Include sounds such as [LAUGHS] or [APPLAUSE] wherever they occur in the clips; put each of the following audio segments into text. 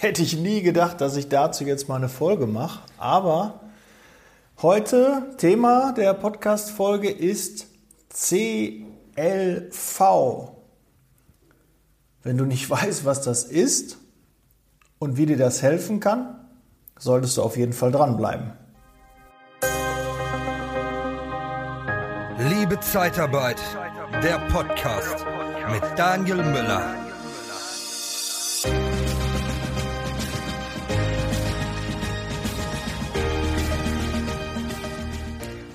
hätte ich nie gedacht, dass ich dazu jetzt mal eine Folge mache. Aber heute Thema der Podcast-Folge ist CLV. Wenn du nicht [LAUGHS] weißt, was das ist und wie dir das helfen kann, solltest du auf jeden Fall dranbleiben. Liebe Zeitarbeit, der Podcast mit Daniel Müller.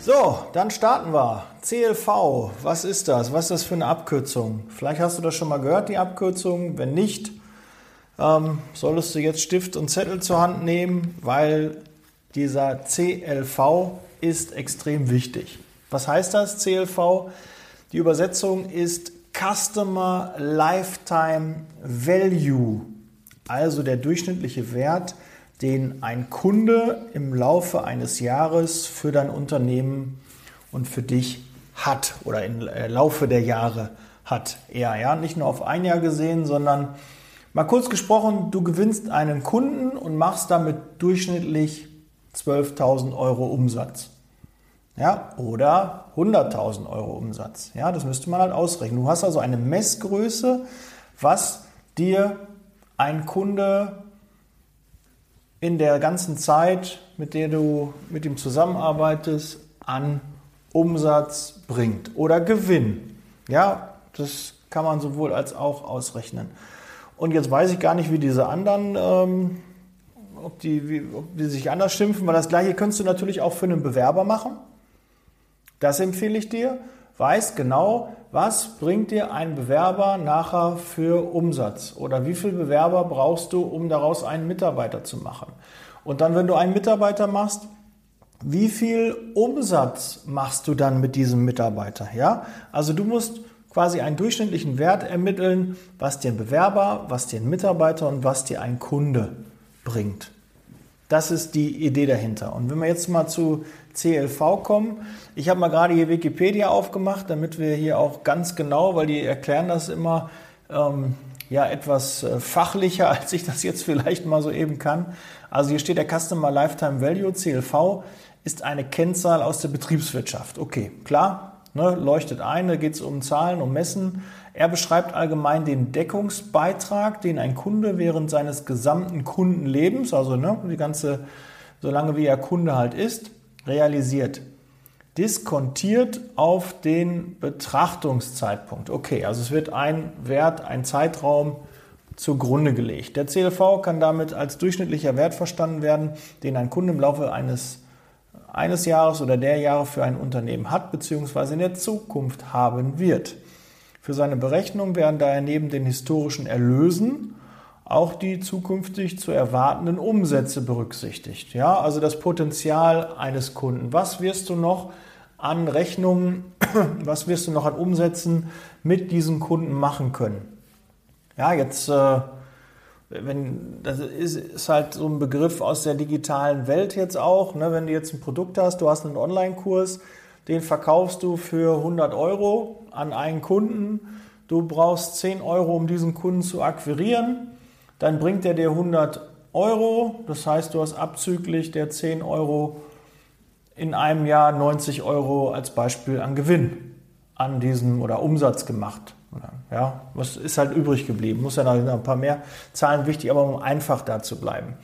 So, dann starten wir. CLV, was ist das? Was ist das für eine Abkürzung? Vielleicht hast du das schon mal gehört, die Abkürzung. Wenn nicht, ähm, solltest du jetzt Stift und Zettel zur Hand nehmen, weil dieser CLV ist extrem wichtig. Was heißt das, CLV? Die Übersetzung ist Customer Lifetime Value, also der durchschnittliche Wert, den ein Kunde im Laufe eines Jahres für dein Unternehmen und für dich hat oder im äh, Laufe der Jahre hat. Eher, ja, nicht nur auf ein Jahr gesehen, sondern mal kurz gesprochen, du gewinnst einen Kunden und machst damit durchschnittlich 12.000 Euro Umsatz. Ja, oder 100.000 Euro Umsatz. Ja, das müsste man halt ausrechnen. Du hast also eine Messgröße, was dir ein Kunde in der ganzen Zeit, mit der du mit ihm zusammenarbeitest, an Umsatz bringt oder Gewinn. Ja, das kann man sowohl als auch ausrechnen. Und jetzt weiß ich gar nicht, wie diese anderen, ähm, ob, die, wie, ob die sich anders schimpfen, weil das gleiche könntest du natürlich auch für einen Bewerber machen. Das empfehle ich dir. Weiß genau, was bringt dir ein Bewerber nachher für Umsatz? Oder wie viele Bewerber brauchst du, um daraus einen Mitarbeiter zu machen? Und dann, wenn du einen Mitarbeiter machst, wie viel Umsatz machst du dann mit diesem Mitarbeiter? Ja? Also du musst quasi einen durchschnittlichen Wert ermitteln, was dir ein Bewerber, was dir ein Mitarbeiter und was dir ein Kunde bringt. Das ist die Idee dahinter. Und wenn wir jetzt mal zu CLV kommen. Ich habe mal gerade hier Wikipedia aufgemacht, damit wir hier auch ganz genau, weil die erklären das immer ähm, ja etwas äh, fachlicher, [LAUGHS] als ich das jetzt vielleicht mal so eben kann. Also hier steht der Customer Lifetime Value, CLV, ist eine Kennzahl aus der Betriebswirtschaft. Okay, klar, ne, leuchtet ein, da geht es um Zahlen, um Messen. Er beschreibt allgemein den Deckungsbeitrag, den ein Kunde während seines gesamten Kundenlebens, also ne, die ganze, solange wie er Kunde halt ist, realisiert. Diskontiert auf den Betrachtungszeitpunkt. Okay, also es wird ein Wert, ein Zeitraum zugrunde gelegt. Der CLV kann damit als durchschnittlicher Wert verstanden werden, den ein Kunde im Laufe eines, eines Jahres oder der Jahre für ein Unternehmen hat bzw. in der Zukunft haben wird. Für seine Berechnung werden daher neben den historischen Erlösen auch die zukünftig zu erwartenden Umsätze berücksichtigt. Ja, also das Potenzial eines Kunden. Was wirst du noch an Rechnungen, [CLEARS THROAT] was wirst du noch an Umsätzen mit diesen Kunden machen können? Ja, jetzt, äh, wenn, das ist, halt so ein Begriff aus der digitalen Welt jetzt auch. Ne? Wenn du jetzt ein Produkt hast, du hast einen Online-Kurs, den verkaufst du für 100 Euro an einen Kunden. Du brauchst 10 Euro, um diesen Kunden zu akquirieren dann bringt er dir 100 Euro. Das heißt, du hast abzüglich der 10 Euro in einem Jahr 90 Euro als Beispiel an Gewinn an diesem oder Umsatz gemacht. Ja, was ist halt übrig geblieben? Muss ja noch ein paar mehr Zahlen wichtig, aber um einfach da zu bleiben.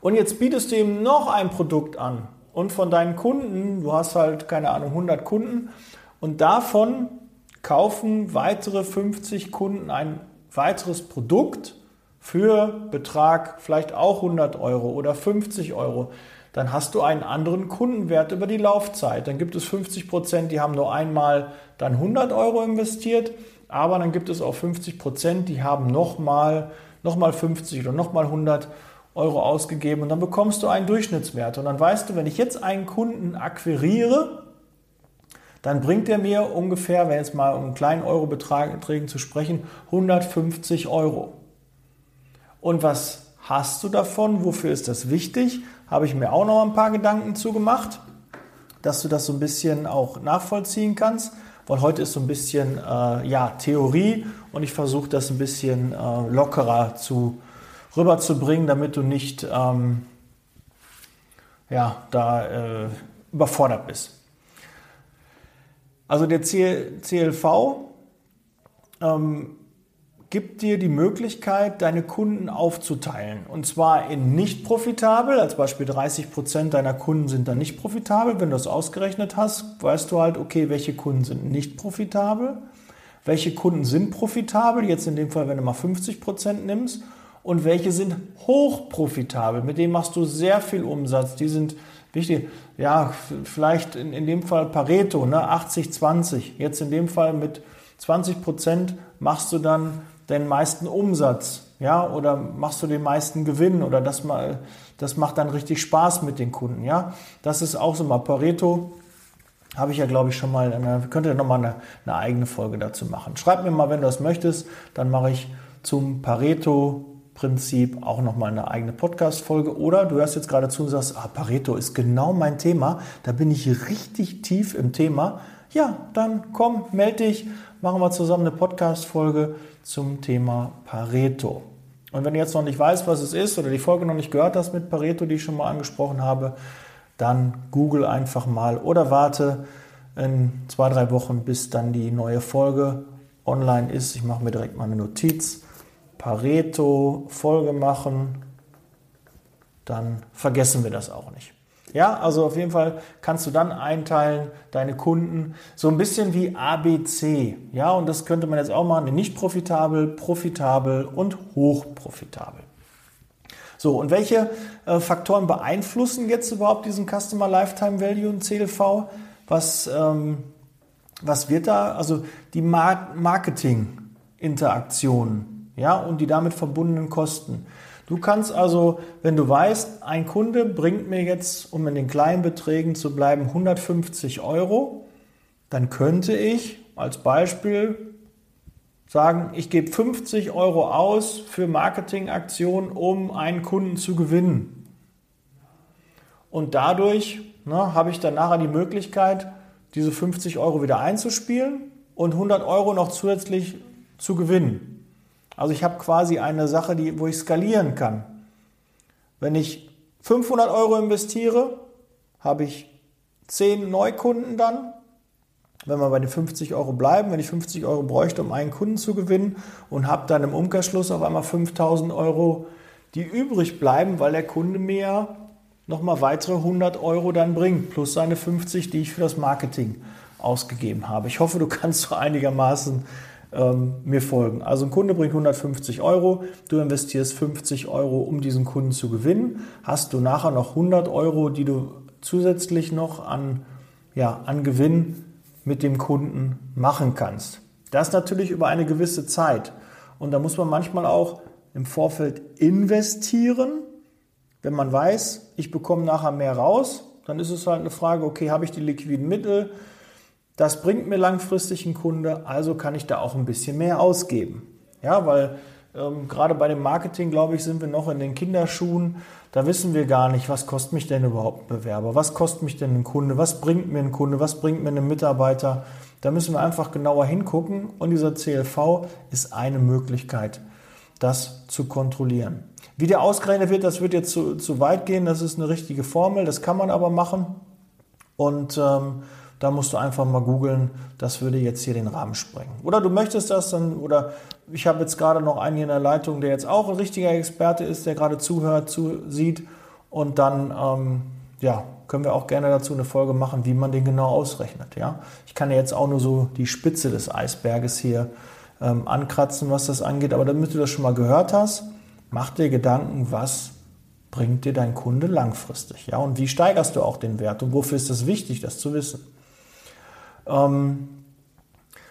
Und jetzt bietest du ihm noch ein Produkt an. Und von deinen Kunden, du hast halt, keine Ahnung, 100 Kunden. Und davon kaufen weitere 50 Kunden ein weiteres Produkt für Betrag vielleicht auch 100 Euro oder 50 Euro, dann hast du einen anderen Kundenwert über die Laufzeit. Dann gibt es 50 Prozent, die haben nur einmal dann 100 Euro investiert, aber dann gibt es auch 50 Prozent, die haben nochmal noch mal 50 oder nochmal 100 Euro ausgegeben und dann bekommst du einen Durchschnittswert. Und dann weißt du, wenn ich jetzt einen Kunden akquiriere, dann bringt er mir ungefähr, wenn jetzt mal um einen kleinen Eurobeträgen zu sprechen, 150 Euro. Und was hast du davon? Wofür ist das wichtig? Habe ich mir auch noch ein paar Gedanken zugemacht, dass du das so ein bisschen auch nachvollziehen kannst. Weil heute ist so ein bisschen äh, ja, Theorie und ich versuche das ein bisschen äh, lockerer zu rüberzubringen, damit du nicht ähm, ja, da äh, überfordert bist. Also der CLV ähm, gibt dir die Möglichkeit, deine Kunden aufzuteilen. Und zwar in nicht profitabel, als Beispiel 30 Prozent deiner Kunden sind dann nicht profitabel. Wenn du das ausgerechnet hast, weißt du halt, okay, welche Kunden sind nicht profitabel, welche Kunden sind profitabel, jetzt in dem Fall, wenn du mal 50 Prozent nimmst, und welche sind hochprofitabel, mit denen machst du sehr viel Umsatz, die sind wichtig, ja, vielleicht in, in dem Fall Pareto, ne, 80-20, jetzt in dem Fall mit 20 Prozent machst du dann den meisten Umsatz, ja, oder machst du den meisten Gewinn oder das mal, das macht dann richtig Spaß mit den Kunden, ja. Das ist auch so mal Pareto. Habe ich ja, glaube ich, schon mal, eine, könnt ihr nochmal eine, eine eigene Folge dazu machen. Schreib mir mal, wenn du das möchtest, dann mache ich zum Pareto Prinzip auch nochmal eine eigene Podcast-Folge. Oder du hörst jetzt gerade zu und sagst, ah, Pareto ist genau mein Thema. Da bin ich richtig tief im Thema. Ja, dann komm, melde dich, machen wir zusammen eine Podcast-Folge zum Thema Pareto. Und wenn du jetzt noch nicht weißt, was es ist oder die Folge noch nicht gehört hast mit Pareto, die ich schon mal angesprochen habe, dann google einfach mal oder warte in zwei, drei Wochen, bis dann die neue Folge online ist. Ich mache mir direkt mal eine Notiz. Pareto Folge machen, dann vergessen wir das auch nicht. Ja, also auf jeden Fall kannst du dann einteilen, deine Kunden, so ein bisschen wie ABC. Ja, und das könnte man jetzt auch machen, nicht profitabel, profitabel und hochprofitabel. So, und welche äh, Faktoren beeinflussen jetzt überhaupt diesen Customer Lifetime Value und CLV? Was, ähm, was wird da? Also die Mar Marketing-Interaktionen ja, und die damit verbundenen Kosten. Du kannst also, wenn du weißt, ein Kunde bringt mir jetzt, um in den kleinen Beträgen zu bleiben, 150 Euro, dann könnte ich als Beispiel sagen, ich gebe 50 Euro aus für Marketingaktionen, um einen Kunden zu gewinnen. Und dadurch ne, habe ich dann nachher die Möglichkeit, diese 50 Euro wieder einzuspielen und 100 Euro noch zusätzlich zu gewinnen. Also ich habe quasi eine Sache, die, wo ich skalieren kann. Wenn ich 500 Euro investiere, habe ich 10 Neukunden dann. Wenn wir bei den 50 Euro bleiben, wenn ich 50 Euro bräuchte, um einen Kunden zu gewinnen und habe dann im Umkehrschluss auf einmal 5000 Euro, die übrig bleiben, weil der Kunde mir nochmal weitere 100 Euro dann bringt, plus seine 50, die ich für das Marketing ausgegeben habe. Ich hoffe, du kannst so einigermaßen ähm, mir folgen. Also ein Kunde bringt 150 Euro, du investierst 50 Euro, um diesen Kunden zu gewinnen, hast du nachher noch 100 Euro, die du zusätzlich noch an, ja, an Gewinn mit dem Kunden machen kannst. Das natürlich über eine gewisse Zeit. Und da muss man manchmal auch im Vorfeld investieren. Wenn man weiß, ich bekomme nachher mehr raus, dann ist es halt eine Frage, okay, habe ich die liquiden Mittel? Das bringt mir langfristig einen Kunde, also kann ich da auch ein bisschen mehr ausgeben. Ja, weil ähm, gerade bei dem Marketing, glaube ich, sind wir noch in den Kinderschuhen. Da wissen wir gar nicht, was kostet mich denn überhaupt ein Bewerber? Was kostet mich denn ein Kunde? Was bringt mir ein Kunde? Was bringt mir ein Mitarbeiter? Da müssen wir einfach genauer hingucken und dieser CLV ist eine Möglichkeit, das zu kontrollieren. Wie der ausgerechnet wird, das wird jetzt zu, zu weit gehen. Das ist eine richtige Formel, das kann man aber machen. Und ähm, da musst du einfach mal googeln, das würde jetzt hier den Rahmen sprengen. Oder du möchtest das dann, oder ich habe jetzt gerade noch einen hier in der Leitung, der jetzt auch ein richtiger Experte ist, der gerade zuhört, zusieht. Und dann, ähm, ja, können wir auch gerne dazu eine Folge machen, wie man den genau ausrechnet. Ja? Ich kann ja jetzt auch nur so die Spitze des Eisberges hier ähm, ankratzen, was das angeht. Aber damit du das schon mal gehört hast, mach dir Gedanken, was bringt dir dein Kunde langfristig? Ja? Und wie steigerst du auch den Wert? Und wofür ist es wichtig, das zu wissen? Ähm,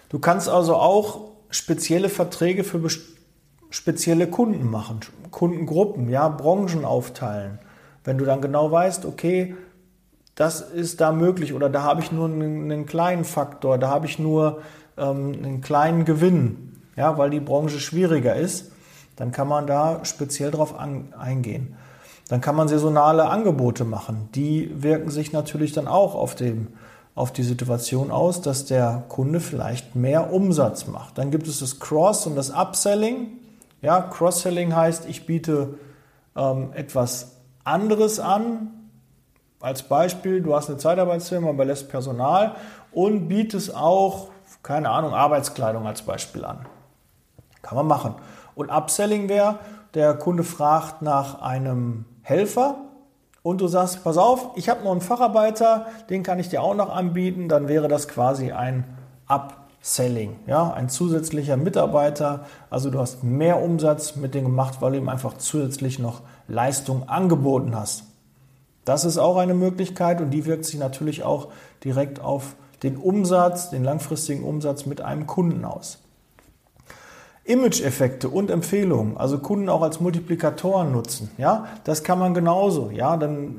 du kannst also auch spezielle Verträge für spezielle Kunden machen, Kundengruppen, ja, Branchen aufteilen. Wenn du dann genau weißt, okay, das ist da möglich oder da habe ich nur einen, einen kleinen Faktor, da habe ich nur ähm, einen kleinen Gewinn, ja, weil die Branche schwieriger ist, dann kann man da speziell drauf an, eingehen. Dann kann man saisonale Angebote machen. Die wirken sich natürlich dann auch auf den auf die Situation aus, dass der Kunde vielleicht mehr Umsatz macht. Dann gibt es das Cross- und das Upselling. Ja, Cross-Selling heißt, ich biete ähm, etwas anderes an. Als Beispiel, du hast eine Zeitarbeitsfirma, überlässt Personal und bietest auch, keine Ahnung, Arbeitskleidung als Beispiel an. Kann man machen. Und Upselling wäre, der Kunde fragt nach einem Helfer und du sagst, pass auf, ich habe noch einen Facharbeiter, den kann ich dir auch noch anbieten, dann wäre das quasi ein Upselling, ja, ein zusätzlicher Mitarbeiter. Also du hast mehr Umsatz mit dem gemacht, weil du ihm einfach zusätzlich noch Leistung angeboten hast. Das ist auch eine Möglichkeit und die wirkt sich natürlich auch direkt auf den Umsatz, den langfristigen Umsatz mit einem Kunden aus. Image-Effekte und Empfehlungen, also Kunden auch als Multiplikatoren nutzen, ja, das kann man genauso, ja, dann äh,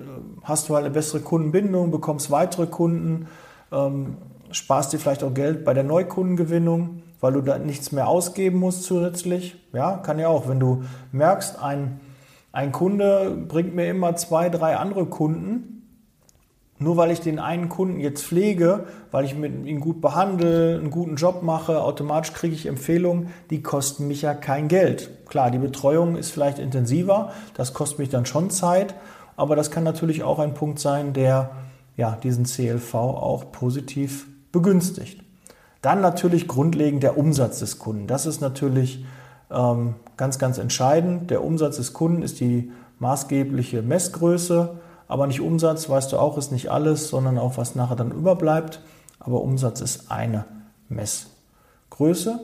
hast du halt eine bessere Kundenbindung, bekommst weitere Kunden, ähm, sparst dir vielleicht auch Geld bei der Neukundengewinnung, weil du da nichts mehr ausgeben musst zusätzlich, ja, kann ja auch, wenn du merkst, ein, ein Kunde bringt mir immer zwei, drei andere Kunden, nur weil ich den einen Kunden jetzt pflege, weil ich ihn gut behandle, einen guten Job mache, automatisch kriege ich Empfehlungen, die kosten mich ja kein Geld. Klar, die Betreuung ist vielleicht intensiver, das kostet mich dann schon Zeit, aber das kann natürlich auch ein Punkt sein, der ja, diesen CLV auch positiv begünstigt. Dann natürlich grundlegend der Umsatz des Kunden. Das ist natürlich ähm, ganz, ganz entscheidend. Der Umsatz des Kunden ist die maßgebliche Messgröße. Aber nicht Umsatz, weißt du auch, ist nicht alles, sondern auch, was nachher dann überbleibt. Aber Umsatz ist eine Messgröße.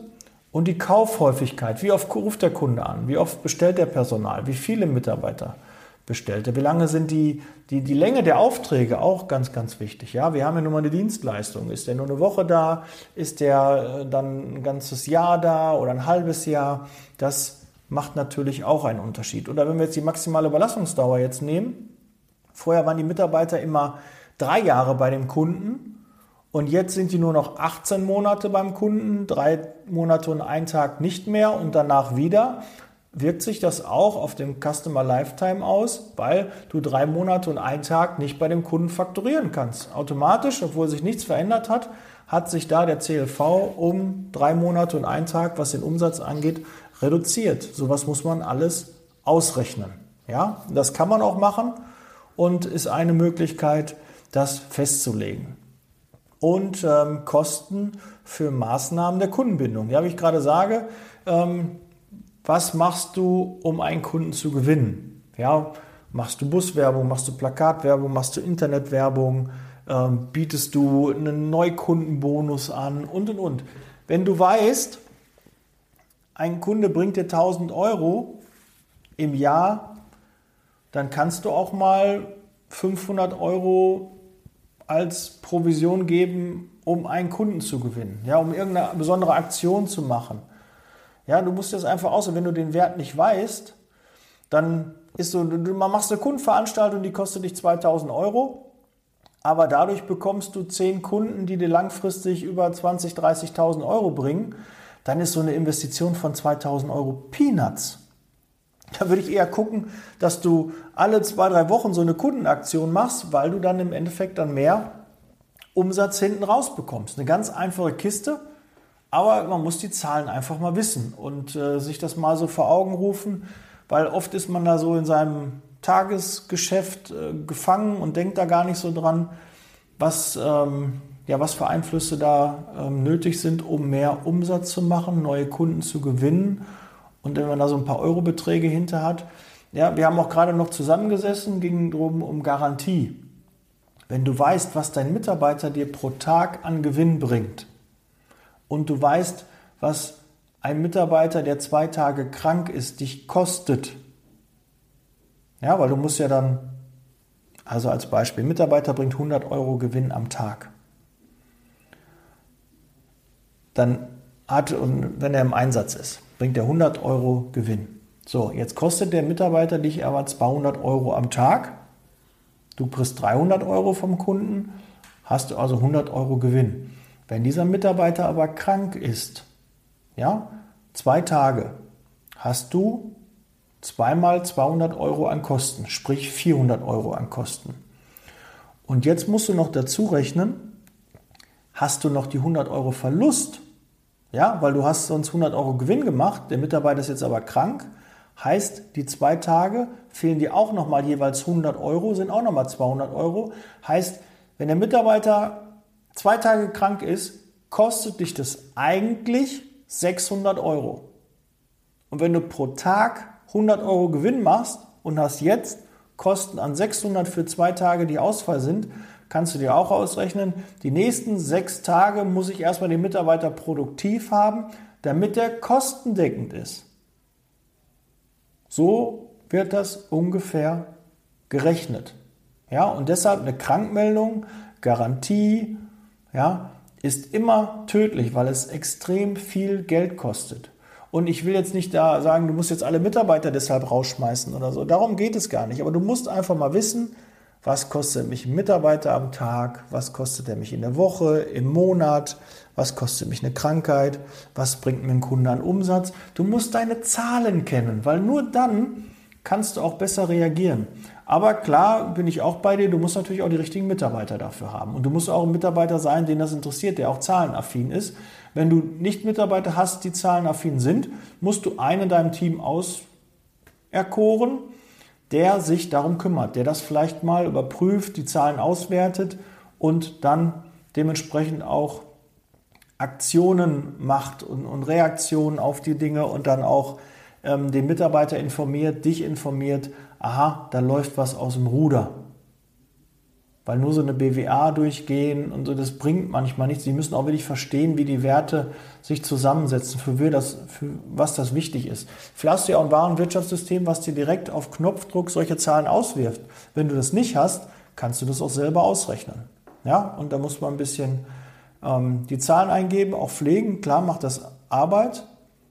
Und die Kaufhäufigkeit, wie oft ruft der Kunde an, wie oft bestellt der Personal, wie viele Mitarbeiter bestellt er, wie lange sind die, die, die Länge der Aufträge auch ganz, ganz wichtig. Ja, wir haben ja nun mal eine Dienstleistung. Ist der nur eine Woche da? Ist der äh, dann ein ganzes Jahr da oder ein halbes Jahr? Das macht natürlich auch einen Unterschied. Oder wenn wir jetzt die maximale Überlassungsdauer jetzt nehmen, Vorher waren die Mitarbeiter immer drei Jahre bei dem Kunden und jetzt sind die nur noch 18 Monate beim Kunden, drei Monate und ein Tag nicht mehr und danach wieder. Wirkt sich das auch auf dem Customer Lifetime aus, weil du drei Monate und einen Tag nicht bei dem Kunden fakturieren kannst. Automatisch, obwohl sich nichts verändert hat, hat sich da der CLV um drei Monate und einen Tag, was den Umsatz angeht, reduziert. Sowas muss man alles ausrechnen. Ja, das kann man auch machen und ist eine Möglichkeit, das festzulegen. Und ähm, Kosten für Maßnahmen der Kundenbindung. Ja, wie ich gerade sage, ähm, was machst du, um einen Kunden zu gewinnen? Ja, machst du Buswerbung, machst du Plakatwerbung, machst du Internetwerbung, ähm, bietest du einen Neukundenbonus an und und und. Wenn du weißt, ein Kunde bringt dir 1000 Euro im Jahr dann kannst du auch mal 500 Euro als Provision geben, um einen Kunden zu gewinnen, ja, um irgendeine besondere Aktion zu machen. Ja, du musst das einfach aus, wenn du den Wert nicht weißt, dann ist so, du machst eine Kundenveranstaltung, die kostet dich 2000 Euro, aber dadurch bekommst du 10 Kunden, die dir langfristig über 20, 30.000 Euro bringen, dann ist so eine Investition von 2000 Euro Peanuts. Da würde ich eher gucken, dass du alle zwei, drei Wochen so eine Kundenaktion machst, weil du dann im Endeffekt dann mehr Umsatz hinten raus bekommst. Eine ganz einfache Kiste, aber man muss die Zahlen einfach mal wissen und äh, sich das mal so vor Augen rufen, weil oft ist man da so in seinem Tagesgeschäft äh, gefangen und denkt da gar nicht so dran, was, ähm, ja, was für Einflüsse da ähm, nötig sind, um mehr Umsatz zu machen, neue Kunden zu gewinnen und wenn man da so ein paar Eurobeträge hinter hat, ja, wir haben auch gerade noch zusammengesessen, ging drum um Garantie. Wenn du weißt, was dein Mitarbeiter dir pro Tag an Gewinn bringt und du weißt, was ein Mitarbeiter, der zwei Tage krank ist, dich kostet, ja, weil du musst ja dann, also als Beispiel, Mitarbeiter bringt 100 Euro Gewinn am Tag. Dann hat, und wenn er im Einsatz ist, bringt er 100 Euro Gewinn. So, jetzt kostet der Mitarbeiter dich aber 200 Euro am Tag. Du kriegst 300 Euro vom Kunden, hast du also 100 Euro Gewinn. Wenn dieser Mitarbeiter aber krank ist, ja, zwei Tage, hast du zweimal 200 Euro an Kosten, sprich 400 Euro an Kosten. Und jetzt musst du noch dazu rechnen, hast du noch die 100 Euro Verlust Ja, weil du hast sonst 100 Euro Gewinn gemacht, der Mitarbeiter ist jetzt aber krank. Heißt, die zwei Tage fehlen dir auch nochmal jeweils 100 Euro, sind auch nochmal 200 Euro. Heißt, wenn der Mitarbeiter zwei Tage krank ist, kostet dich das eigentlich 600 Euro. Und wenn du pro Tag 100 Euro Gewinn machst und hast jetzt Kosten an 600 für zwei Tage, die Ausfall sind, kannst du dir auch ausrechnen, die nächsten sechs Tage muss ich erstmal den Mitarbeiter produktiv haben, damit er kostendeckend ist. So wird das ungefähr gerechnet. Ja, und deshalb eine Krankmeldung, Garantie, ja, ist immer tödlich, weil es extrem viel Geld kostet. Und ich will jetzt nicht da sagen, du musst jetzt alle Mitarbeiter deshalb rausschmeißen oder so. Darum geht es gar nicht. Aber du musst einfach mal wissen, was kostet mich ein Mitarbeiter am Tag, was kostet er mich in der Woche, im Monat, was kostet mich eine Krankheit, was bringt mir ein Kunde an Umsatz. Du musst deine Zahlen kennen, weil nur dann kannst du auch besser reagieren. Aber klar bin ich auch bei dir, du musst natürlich auch die richtigen Mitarbeiter dafür haben. Und du musst auch ein Mitarbeiter sein, den das interessiert, der auch zahlenaffin ist. Wenn du nicht Mitarbeiter hast, die zahlenaffin sind, musst du einen in deinem Team auserkoren, der sich darum kümmert, der das vielleicht mal überprüft, die Zahlen auswertet und dann dementsprechend auch Aktionen macht und, und Reaktionen auf die Dinge und dann auch ähm, den Mitarbeiter informiert, dich informiert, aha, da läuft was aus dem Ruder. Weil nur so eine BWA durchgehen und so, das bringt manchmal nichts. Sie müssen auch wirklich verstehen, wie die Werte sich zusammensetzen, für, wir das, für was das wichtig ist. Vielleicht hast du ja auch ein Warenwirtschaftssystem, was dir direkt auf Knopfdruck solche Zahlen auswirft. Wenn du das nicht hast, kannst du das auch selber ausrechnen. Ja, und da muss man ein bisschen ähm, die Zahlen eingeben, auch pflegen. Klar macht das Arbeit,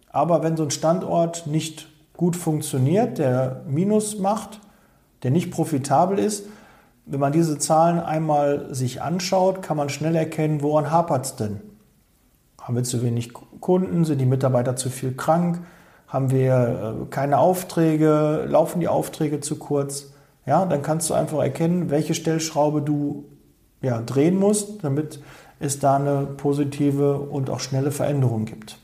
aber wenn so ein Standort nicht gut funktioniert, der Minus macht, der nicht profitabel ist, wenn man diese Zahlen einmal sich anschaut, kann man schnell erkennen, woran hapert es denn? Haben wir zu wenig Kunden? Sind die Mitarbeiter zu viel krank? Haben wir äh, keine Aufträge? Laufen die Aufträge zu kurz? Ja, dann kannst du einfach erkennen, welche Stellschraube du ja, drehen musst, damit es da eine positive und auch schnelle Veränderung gibt.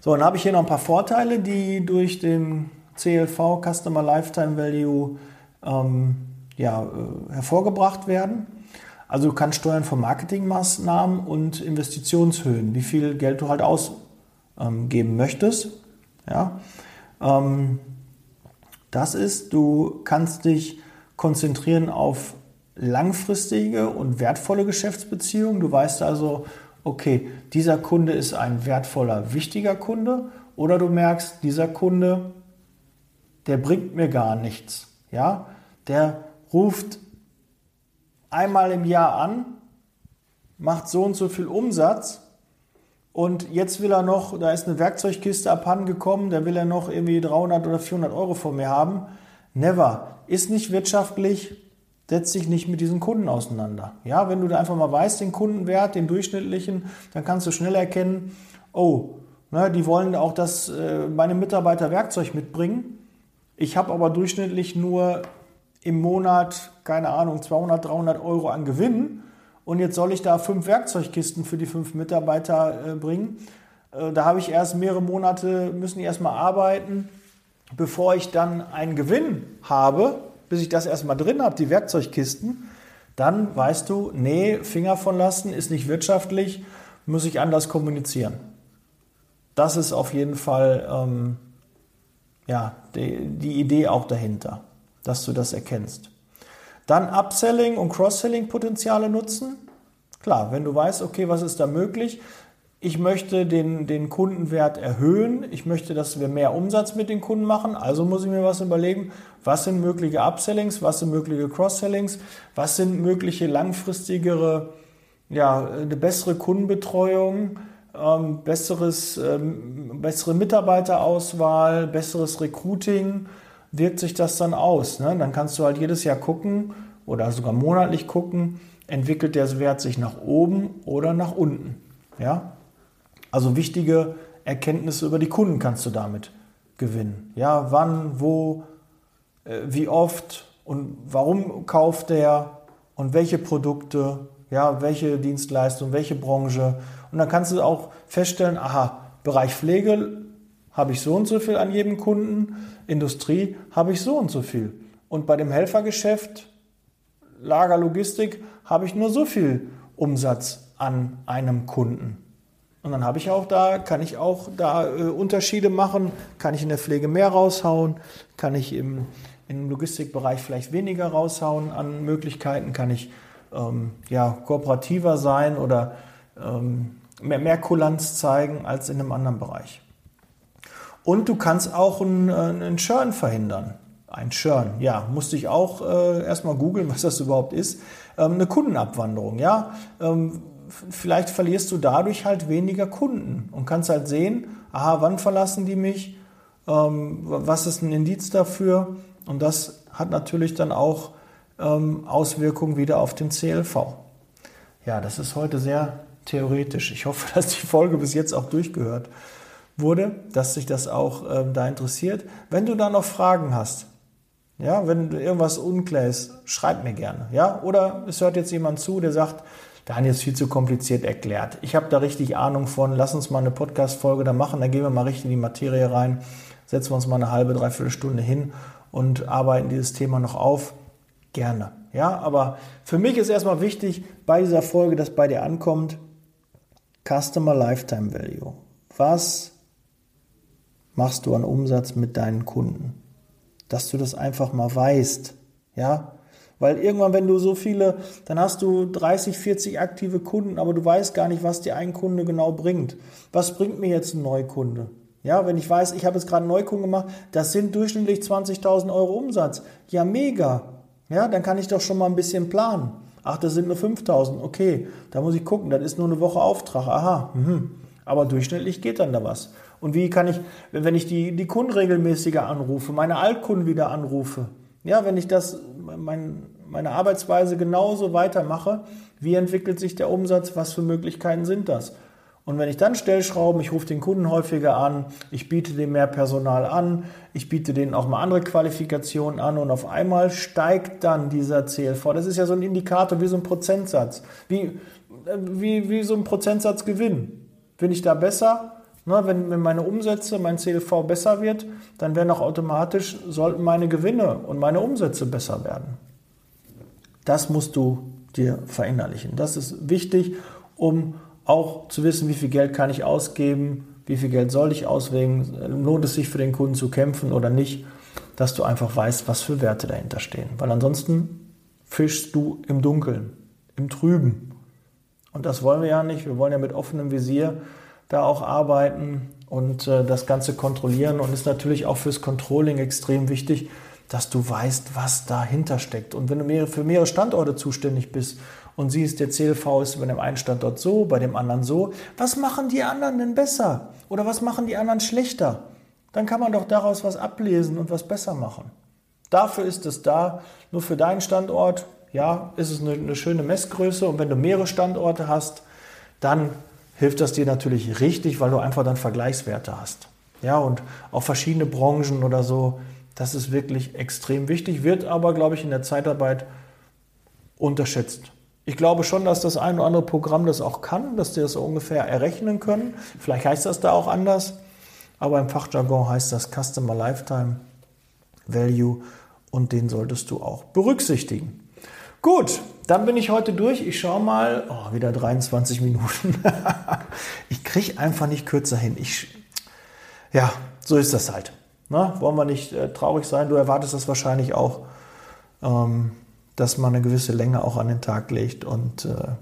So, dann habe ich hier noch ein paar Vorteile, die durch den CLV Customer Lifetime Value ähm, ja, äh, hervorgebracht werden. Also du kannst steuern von Marketingmaßnahmen und Investitionshöhen, wie viel Geld du halt ausgeben möchtest. Ja. Ähm, das ist, du kannst dich konzentrieren auf langfristige und wertvolle Geschäftsbeziehungen. Du weißt also, okay, dieser Kunde ist ein wertvoller, wichtiger Kunde oder du merkst, dieser Kunde, der bringt mir gar nichts. Ja, der ruft einmal im Jahr an, macht so und so viel Umsatz und jetzt will er noch, da ist eine Werkzeugkiste abhandengekommen, der will er noch irgendwie 300 oder 400 Euro von mir haben. Never. Ist nicht wirtschaftlich, setzt sich nicht mit diesen Kunden auseinander. Ja, wenn du da einfach mal weißt, den Kundenwert, den durchschnittlichen, dann kannst du schnell erkennen, oh, ne, die wollen auch, dass äh, meine Mitarbeiter Werkzeug mitbringen. Ich habe aber durchschnittlich nur im Monat, keine Ahnung, 200, 300 Euro an Gewinn und jetzt soll ich da fünf Werkzeugkisten für die fünf Mitarbeiter äh, bringen. Äh, da habe ich erst mehrere Monate, müssen die erstmal arbeiten, bevor ich dann einen Gewinn habe, bis ich das erstmal drin habe, die Werkzeugkisten. Dann weißt du, nee, Finger von lassen ist nicht wirtschaftlich, muss ich anders kommunizieren. Das ist auf jeden Fall ähm, ja, die, die Idee auch dahinter dass du das erkennst. Dann Upselling und Cross-Selling-Potenziale nutzen. Klar, wenn du weißt, okay, was ist da möglich? Ich möchte den, den Kundenwert erhöhen. Ich möchte, dass wir mehr Umsatz mit den Kunden machen. Also muss ich mir was überlegen. Was sind mögliche Upsellings? Was sind mögliche Cross-Sellings? Was sind mögliche langfristigere, ja, eine bessere Kundenbetreuung? Ähm, besseres, ähm, bessere Mitarbeiterauswahl, besseres Recruiting, wirkt sich das dann aus. Ne? Dann kannst du halt jedes Jahr gucken oder sogar monatlich gucken, entwickelt der Wert sich nach oben oder nach unten. Ja? Also wichtige Erkenntnisse über die Kunden kannst du damit gewinnen. Ja, wann, wo, äh, wie oft und warum kauft der und welche Produkte, ja, welche Dienstleistung, welche Branche Und dann kannst du auch feststellen, aha, Bereich Pflege habe ich so und so viel an jedem Kunden, Industrie habe ich so und so viel. Und bei dem Helfergeschäft, Lager, Logistik, habe ich nur so viel Umsatz an einem Kunden. Und dann habe ich auch da, kann ich auch da äh, Unterschiede machen, kann ich in der Pflege mehr raushauen, kann ich im, im Logistikbereich vielleicht weniger raushauen an Möglichkeiten, kann ich ähm, ja, kooperativer sein oder ähm, mehr, mehr Kulanz zeigen als in einem anderen Bereich. Und du kannst auch einen, äh, einen Churn verhindern. Ein Churn, ja, musste ich auch äh, erstmal googeln, [LAUGHS] was das überhaupt ist. Ähm, eine Kundenabwanderung, ja. Ähm, vielleicht verlierst du dadurch halt weniger Kunden und kannst halt sehen, aha, wann verlassen die mich, ähm, was ist ein Indiz dafür und das hat natürlich dann auch ähm, Auswirkungen wieder auf den CLV. Ja, das ist heute sehr theoretisch. Ich hoffe, [LAUGHS] dass die Folge bis jetzt auch durchgehört wurde, dass sich das auch ähm, da interessiert. Wenn du da noch Fragen hast, ja, wenn irgendwas unklar ist, schreib mir gerne. Ja? Oder es hört jetzt jemand zu, der sagt, Daniel ist viel zu kompliziert erklärt. Ich habe da richtig Ahnung von. Lass uns mal eine Podcast-Folge da machen. Da gehen wir mal richtig in die Materie rein. Setzen wir uns mal eine halbe, dreiviertel Stunde hin und arbeiten dieses Thema noch auf. Gerne. Ja, aber für mich ist erstmal wichtig bei dieser Folge, dass bei dir ankommt, Customer Lifetime Value. Was machst du an Umsatz mit deinen Kunden? Dass du das einfach mal weißt. Ja, weil irgendwann, wenn du so viele, dann hast du 30, 40 aktive Kunden, aber du weißt gar nicht, was dir ein Kunde genau bringt. Was bringt mir jetzt ein Neukunde? Ja, wenn ich weiß, ich habe jetzt gerade einen Neukunden gemacht, das sind durchschnittlich 20.000 Euro Umsatz. Ja, mega. Ja, dann kann ich doch schon mal ein bisschen planen. Ach, das sind nur 5.000. Okay, da muss ich gucken, das ist nur eine Woche Auftrag. Aha, mhm. Aber durchschnittlich geht dann da was. Und wie kann ich, wenn ich die, die Kunden regelmäßiger anrufe, meine Altkunden wieder anrufe, ja, wenn ich das, mein, meine Arbeitsweise genauso weitermache, wie entwickelt sich der Umsatz, was für Möglichkeiten sind das? Und wenn ich dann Stellschrauben, ich rufe den Kunden häufiger an, ich biete dem mehr Personal an, ich biete denen auch mal andere Qualifikationen an und auf einmal steigt dann dieser CLV. Das ist ja so ein Indikator wie so ein Prozentsatz, wie, wie, wie so ein Prozentsatz Gewinn. Bin ich da besser? Na, wenn, wenn meine Umsätze, mein CLV besser wird, dann werden auch automatisch, sollten meine Gewinne und meine Umsätze besser werden. Das musst du dir verinnerlichen. Das ist wichtig, um auch zu wissen, wie viel Geld kann ich ausgeben, wie viel Geld soll ich auswägen, lohnt es sich für den Kunden zu kämpfen oder nicht, dass du einfach weißt, was für Werte dahinter stehen. Weil ansonsten fischst du im Dunkeln, im Trüben. Und das wollen wir ja nicht. Wir wollen ja mit offenem Visier da auch arbeiten und äh, das Ganze kontrollieren. Und ist natürlich auch fürs Controlling extrem wichtig, dass du weißt, was dahinter steckt. Und wenn du für mehrere Standorte zuständig bist und siehst, der CLV ist bei dem einen Standort so, bei dem anderen so, was machen die anderen denn besser? Oder was machen die anderen schlechter? Dann kann man doch daraus was ablesen und was besser machen. Dafür ist es da, nur für deinen Standort, ja, ist es eine, eine schöne Messgröße und wenn du mehrere Standorte hast, dann hilft das dir natürlich richtig, weil du einfach dann Vergleichswerte hast. Ja, und auch verschiedene Branchen oder so, das ist wirklich extrem wichtig, wird aber, glaube ich, in der Zeitarbeit unterschätzt. Ich glaube schon, dass das ein oder andere Programm das auch kann, dass die das ungefähr errechnen können. Vielleicht heißt das da auch anders, aber im Fachjargon heißt das Customer Lifetime Value und den solltest du auch berücksichtigen. Gut, dann bin ich heute durch. Ich schaue mal. Oh, wieder 23 Minuten. [LAUGHS] ich kriege einfach nicht kürzer hin. Ich, ja, so ist das halt. Na, wollen wir nicht äh, traurig sein? Du erwartest das wahrscheinlich auch, ähm, dass man eine gewisse Länge auch an den Tag legt. Und äh,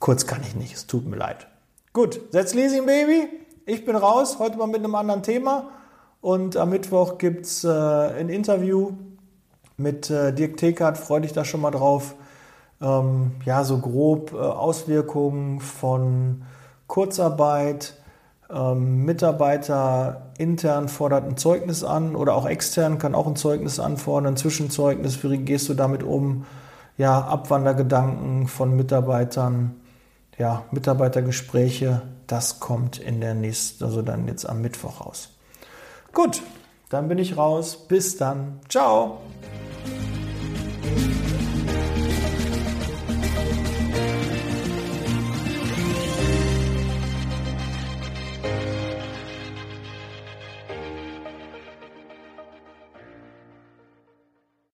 kurz kann ich nicht. Es tut mir leid. Gut, setz Leasing Baby. Ich bin raus. Heute mal mit einem anderen Thema. Und am Mittwoch gibt es äh, ein Interview mit äh, Dirk Tekert. Freue dich da schon mal drauf ähm, ja, so grob äh, Auswirkungen von Kurzarbeit. Ähm, Mitarbeiter intern fordert ein Zeugnis an oder auch extern kann auch ein Zeugnis anfordern, ein Zwischenzeugnis. Wie gehst du damit um? Ja, Abwandergedanken von Mitarbeitern, ja, Mitarbeitergespräche, das kommt in der nächsten, also dann jetzt am Mittwoch raus. Gut, dann bin ich raus. Bis dann. Ciao.